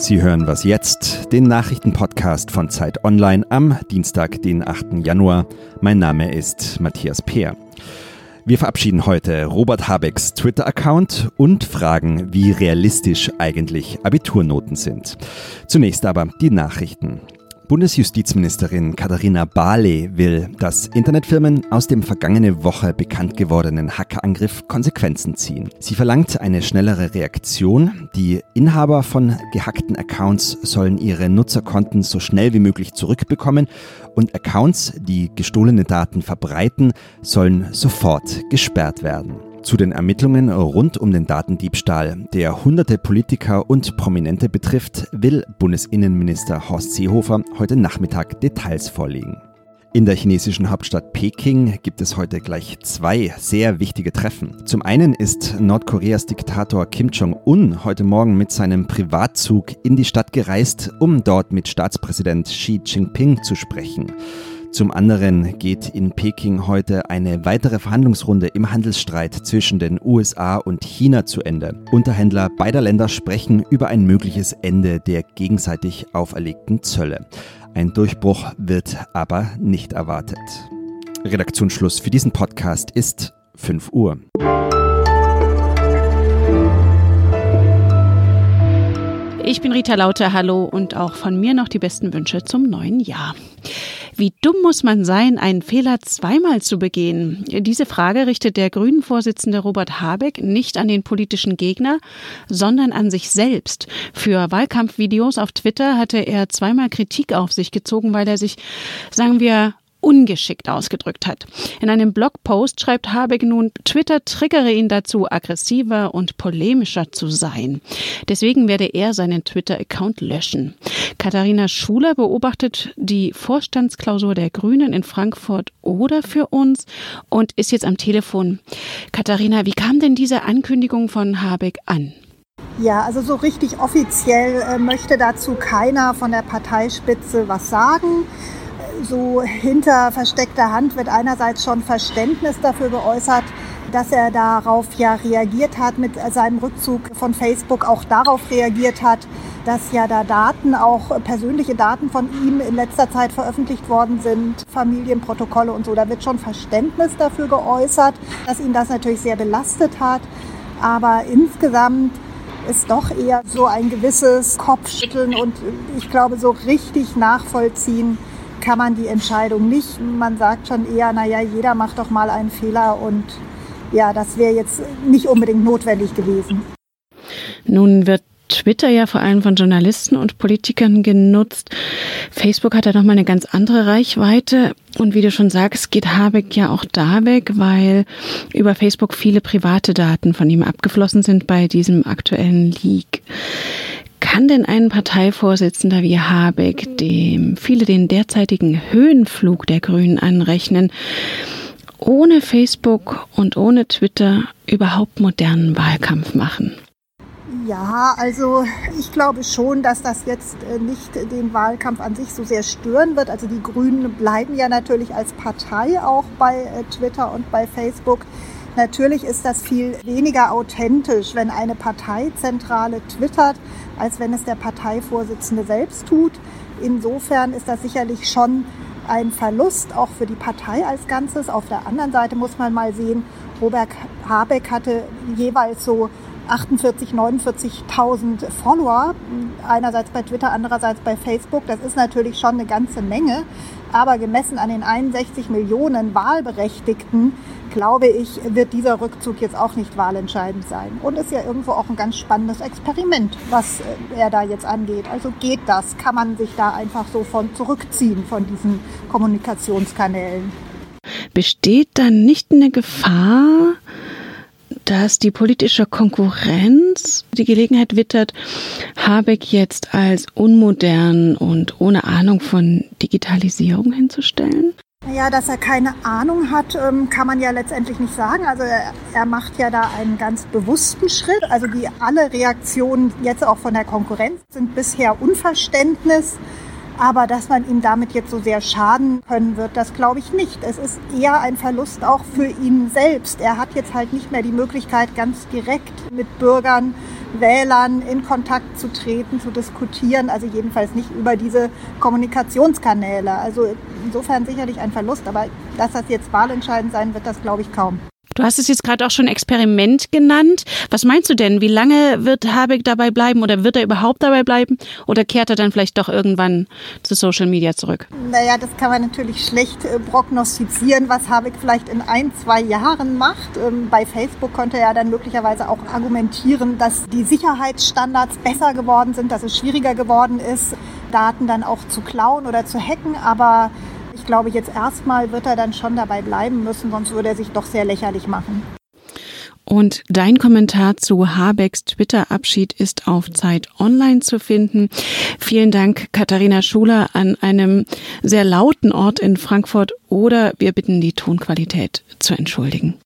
Sie hören was jetzt, den Nachrichtenpodcast von Zeit Online am Dienstag, den 8. Januar. Mein Name ist Matthias Peer. Wir verabschieden heute Robert Habecks Twitter-Account und fragen, wie realistisch eigentlich Abiturnoten sind. Zunächst aber die Nachrichten. Bundesjustizministerin Katharina Barley will, dass Internetfirmen aus dem vergangene Woche bekannt gewordenen Hackerangriff Konsequenzen ziehen. Sie verlangt eine schnellere Reaktion. Die Inhaber von gehackten Accounts sollen ihre Nutzerkonten so schnell wie möglich zurückbekommen und Accounts, die gestohlene Daten verbreiten, sollen sofort gesperrt werden. Zu den Ermittlungen rund um den Datendiebstahl, der hunderte Politiker und Prominente betrifft, will Bundesinnenminister Horst Seehofer heute Nachmittag Details vorlegen. In der chinesischen Hauptstadt Peking gibt es heute gleich zwei sehr wichtige Treffen. Zum einen ist Nordkoreas Diktator Kim Jong-un heute Morgen mit seinem Privatzug in die Stadt gereist, um dort mit Staatspräsident Xi Jinping zu sprechen. Zum anderen geht in Peking heute eine weitere Verhandlungsrunde im Handelsstreit zwischen den USA und China zu Ende. Unterhändler beider Länder sprechen über ein mögliches Ende der gegenseitig auferlegten Zölle. Ein Durchbruch wird aber nicht erwartet. Redaktionsschluss für diesen Podcast ist 5 Uhr. Ich bin Rita Lauter, hallo und auch von mir noch die besten Wünsche zum neuen Jahr. Wie dumm muss man sein, einen Fehler zweimal zu begehen? Diese Frage richtet der Grünen-Vorsitzende Robert Habeck nicht an den politischen Gegner, sondern an sich selbst. Für Wahlkampfvideos auf Twitter hatte er zweimal Kritik auf sich gezogen, weil er sich, sagen wir, ungeschickt ausgedrückt hat. In einem Blogpost schreibt Habeck nun, Twitter triggere ihn dazu, aggressiver und polemischer zu sein. Deswegen werde er seinen Twitter-Account löschen. Katharina Schuler beobachtet die Vorstandsklausur der Grünen in Frankfurt oder für uns und ist jetzt am Telefon. Katharina, wie kam denn diese Ankündigung von Habeck an? Ja, also so richtig offiziell äh, möchte dazu keiner von der Parteispitze was sagen so hinter versteckter Hand wird einerseits schon Verständnis dafür geäußert, dass er darauf ja reagiert hat mit seinem Rückzug von Facebook, auch darauf reagiert hat, dass ja da Daten, auch persönliche Daten von ihm in letzter Zeit veröffentlicht worden sind, Familienprotokolle und so. Da wird schon Verständnis dafür geäußert, dass ihn das natürlich sehr belastet hat. Aber insgesamt ist doch eher so ein gewisses Kopfschütteln und ich glaube so richtig nachvollziehen kann man die Entscheidung nicht. Man sagt schon eher, naja, jeder macht doch mal einen Fehler und ja, das wäre jetzt nicht unbedingt notwendig gewesen. Nun wird Twitter ja vor allem von Journalisten und Politikern genutzt. Facebook hat ja nochmal eine ganz andere Reichweite. Und wie du schon sagst, geht Habeck ja auch da weg, weil über Facebook viele private Daten von ihm abgeflossen sind bei diesem aktuellen Leak. Kann denn ein Parteivorsitzender wie Habeck, dem viele den derzeitigen Höhenflug der Grünen anrechnen, ohne Facebook und ohne Twitter überhaupt modernen Wahlkampf machen? Ja, also ich glaube schon, dass das jetzt äh, nicht den Wahlkampf an sich so sehr stören wird. Also die Grünen bleiben ja natürlich als Partei auch bei äh, Twitter und bei Facebook. Natürlich ist das viel weniger authentisch, wenn eine Parteizentrale twittert, als wenn es der Parteivorsitzende selbst tut. Insofern ist das sicherlich schon ein Verlust, auch für die Partei als Ganzes. Auf der anderen Seite muss man mal sehen, Robert Habeck hatte jeweils so 48, 49.000 Follower, einerseits bei Twitter, andererseits bei Facebook. Das ist natürlich schon eine ganze Menge. Aber gemessen an den 61 Millionen Wahlberechtigten, glaube ich, wird dieser Rückzug jetzt auch nicht wahlentscheidend sein. Und ist ja irgendwo auch ein ganz spannendes Experiment, was er da jetzt angeht. Also geht das? Kann man sich da einfach so von zurückziehen von diesen Kommunikationskanälen? Besteht dann nicht eine Gefahr, dass die politische Konkurrenz die Gelegenheit wittert, Habeck jetzt als unmodern und ohne Ahnung von Digitalisierung hinzustellen? Ja, dass er keine Ahnung hat, ähm, kann man ja letztendlich nicht sagen. Also er, er, macht ja da einen ganz bewussten Schritt. Also die alle Reaktionen jetzt auch von der Konkurrenz sind bisher Unverständnis. Aber dass man ihm damit jetzt so sehr schaden können wird, das glaube ich nicht. Es ist eher ein Verlust auch für ihn selbst. Er hat jetzt halt nicht mehr die Möglichkeit, ganz direkt mit Bürgern Wählern in Kontakt zu treten, zu diskutieren, also jedenfalls nicht über diese Kommunikationskanäle. Also insofern sicherlich ein Verlust, aber dass das jetzt wahlentscheidend sein wird, das glaube ich kaum. Du hast es jetzt gerade auch schon Experiment genannt. Was meinst du denn? Wie lange wird Habeck dabei bleiben oder wird er überhaupt dabei bleiben? Oder kehrt er dann vielleicht doch irgendwann zu Social Media zurück? Naja, das kann man natürlich schlecht äh, prognostizieren, was Habeck vielleicht in ein, zwei Jahren macht. Ähm, bei Facebook konnte er dann möglicherweise auch argumentieren, dass die Sicherheitsstandards besser geworden sind, dass es schwieriger geworden ist, Daten dann auch zu klauen oder zu hacken. Aber ich glaube, jetzt erstmal wird er dann schon dabei bleiben müssen, sonst würde er sich doch sehr lächerlich machen. Und dein Kommentar zu Habecks Twitter-Abschied ist auf Zeit Online zu finden. Vielen Dank, Katharina Schuler, an einem sehr lauten Ort in Frankfurt oder wir bitten die Tonqualität zu entschuldigen.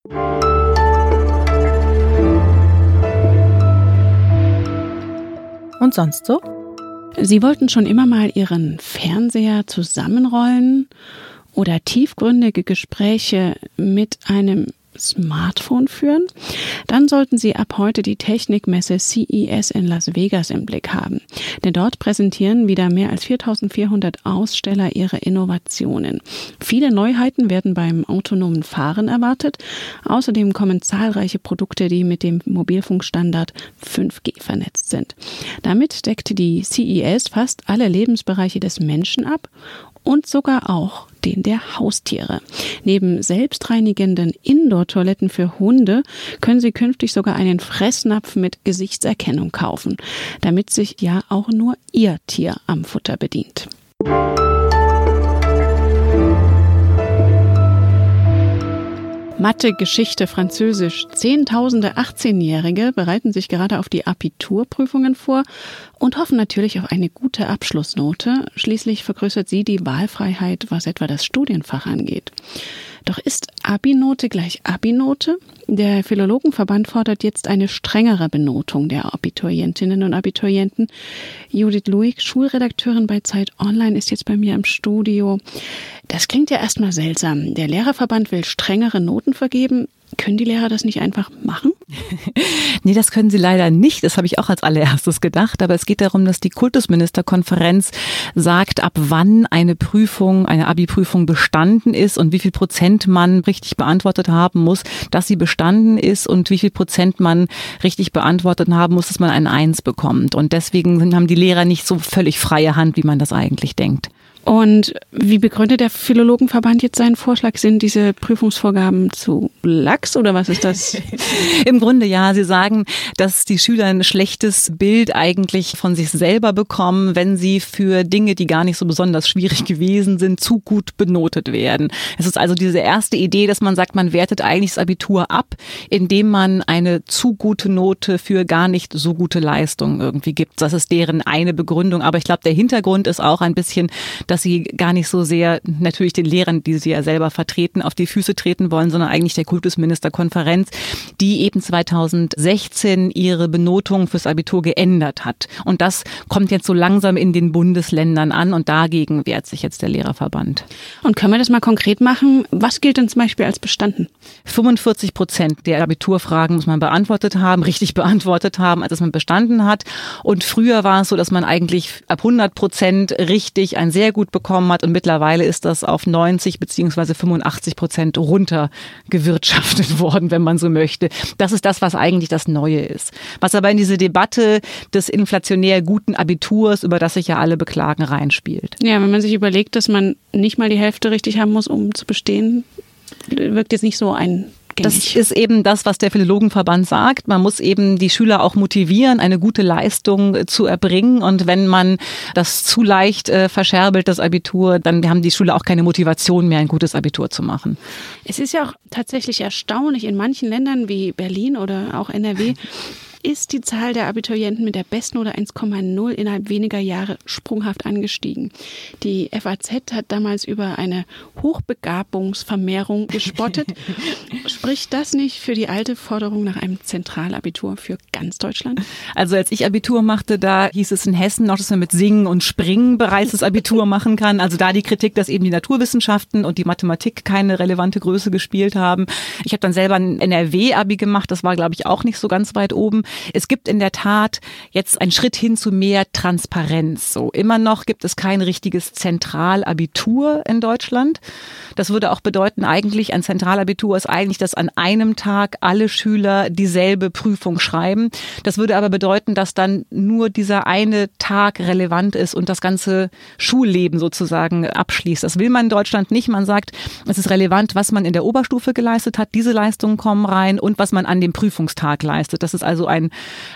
Und sonst so? Sie wollten schon immer mal Ihren Fernseher zusammenrollen oder tiefgründige Gespräche mit einem Smartphone führen, dann sollten Sie ab heute die Technikmesse CES in Las Vegas im Blick haben. Denn dort präsentieren wieder mehr als 4400 Aussteller ihre Innovationen. Viele Neuheiten werden beim autonomen Fahren erwartet. Außerdem kommen zahlreiche Produkte, die mit dem Mobilfunkstandard 5G vernetzt sind. Damit deckt die CES fast alle Lebensbereiche des Menschen ab und sogar auch den der Haustiere. Neben selbstreinigenden Indoor-Toiletten für Hunde können Sie künftig sogar einen Fressnapf mit Gesichtserkennung kaufen, damit sich ja auch nur Ihr Tier am Futter bedient. Mathe, Geschichte, Französisch. Zehntausende 18-Jährige bereiten sich gerade auf die Abiturprüfungen vor und hoffen natürlich auf eine gute Abschlussnote. Schließlich vergrößert sie die Wahlfreiheit, was etwa das Studienfach angeht. Doch ist Abinote gleich Abinote? Der Philologenverband fordert jetzt eine strengere Benotung der Abiturientinnen und Abiturienten. Judith Luig, Schulredakteurin bei Zeit Online, ist jetzt bei mir im Studio. Das klingt ja erstmal seltsam. Der Lehrerverband will strengere Noten vergeben. Können die Lehrer das nicht einfach machen? Nee, das können sie leider nicht. Das habe ich auch als allererstes gedacht. Aber es geht darum, dass die Kultusministerkonferenz sagt, ab wann eine Prüfung, eine Abi-Prüfung bestanden ist und wie viel Prozent man richtig beantwortet haben muss, dass sie bestanden ist und wie viel Prozent man richtig beantwortet haben muss, dass man ein Eins bekommt. Und deswegen haben die Lehrer nicht so völlig freie Hand, wie man das eigentlich denkt. Und wie begründet der Philologenverband jetzt seinen Vorschlag? Sind diese Prüfungsvorgaben zu lax oder was ist das? Im Grunde ja. Sie sagen, dass die Schüler ein schlechtes Bild eigentlich von sich selber bekommen, wenn sie für Dinge, die gar nicht so besonders schwierig gewesen sind, zu gut benotet werden. Es ist also diese erste Idee, dass man sagt, man wertet eigentlich das Abitur ab, indem man eine zu gute Note für gar nicht so gute Leistungen irgendwie gibt. Das ist deren eine Begründung. Aber ich glaube, der Hintergrund ist auch ein bisschen, sie gar nicht so sehr natürlich den Lehrern, die sie ja selber vertreten, auf die Füße treten wollen, sondern eigentlich der Kultusministerkonferenz, die eben 2016 ihre Benotung fürs Abitur geändert hat. Und das kommt jetzt so langsam in den Bundesländern an und dagegen wehrt sich jetzt der Lehrerverband. Und können wir das mal konkret machen? Was gilt denn zum Beispiel als bestanden? 45 Prozent der Abiturfragen muss man beantwortet haben, richtig beantwortet haben, als man bestanden hat. Und früher war es so, dass man eigentlich ab 100 Prozent richtig ein sehr gut gut bekommen hat und mittlerweile ist das auf 90 beziehungsweise 85 Prozent runtergewirtschaftet worden, wenn man so möchte. Das ist das, was eigentlich das Neue ist. Was aber in diese Debatte des inflationär guten Abiturs, über das sich ja alle beklagen, reinspielt. Ja, wenn man sich überlegt, dass man nicht mal die Hälfte richtig haben muss, um zu bestehen, wirkt jetzt nicht so ein das ist eben das, was der Philologenverband sagt. Man muss eben die Schüler auch motivieren, eine gute Leistung äh, zu erbringen. Und wenn man das zu leicht äh, verscherbelt, das Abitur, dann haben die Schüler auch keine Motivation mehr, ein gutes Abitur zu machen. Es ist ja auch tatsächlich erstaunlich, in manchen Ländern wie Berlin oder auch NRW ist die Zahl der Abiturienten mit der Bestnote 1,0 innerhalb weniger Jahre sprunghaft angestiegen. Die FAZ hat damals über eine Hochbegabungsvermehrung gespottet. Spricht das nicht für die alte Forderung nach einem Zentralabitur für ganz Deutschland? Also als ich Abitur machte, da hieß es in Hessen noch, dass man mit Singen und Springen bereits das Abitur machen kann. Also da die Kritik, dass eben die Naturwissenschaften und die Mathematik keine relevante Größe gespielt haben. Ich habe dann selber ein NRW-Abi gemacht, das war glaube ich auch nicht so ganz weit oben. Es gibt in der Tat jetzt einen Schritt hin zu mehr Transparenz. So immer noch gibt es kein richtiges Zentralabitur in Deutschland. Das würde auch bedeuten, eigentlich ein Zentralabitur ist eigentlich, dass an einem Tag alle Schüler dieselbe Prüfung schreiben. Das würde aber bedeuten, dass dann nur dieser eine Tag relevant ist und das ganze Schulleben sozusagen abschließt. Das will man in Deutschland nicht. Man sagt, es ist relevant, was man in der Oberstufe geleistet hat. Diese Leistungen kommen rein und was man an dem Prüfungstag leistet. Das ist also ein,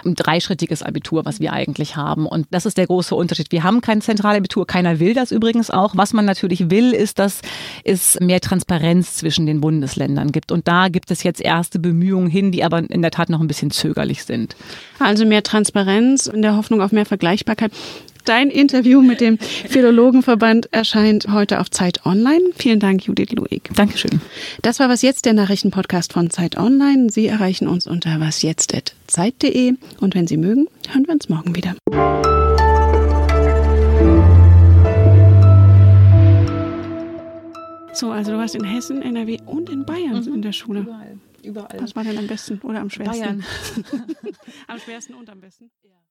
ein dreischrittiges Abitur, was wir eigentlich haben. Und das ist der große Unterschied. Wir haben kein Zentralabitur. Keiner will das übrigens auch. Was man natürlich will, ist, dass es mehr Transparenz zwischen den Bundesländern gibt. Und da gibt es jetzt erste Bemühungen hin, die aber in der Tat noch ein bisschen zögerlich sind. Also mehr Transparenz in der Hoffnung auf mehr Vergleichbarkeit. Dein Interview mit dem Philologenverband erscheint heute auf Zeit Online. Vielen Dank, Judith Luig. Dankeschön. Das war Was Jetzt, der Nachrichtenpodcast von Zeit Online. Sie erreichen uns unter wasjetzt.zeit.de und wenn Sie mögen, hören wir uns morgen wieder. So, also du warst in Hessen, NRW und in Bayern mhm. in der Schule. Überall. Überall. Was war denn am besten oder am schwersten? Bayern. am schwersten und am besten? Ja.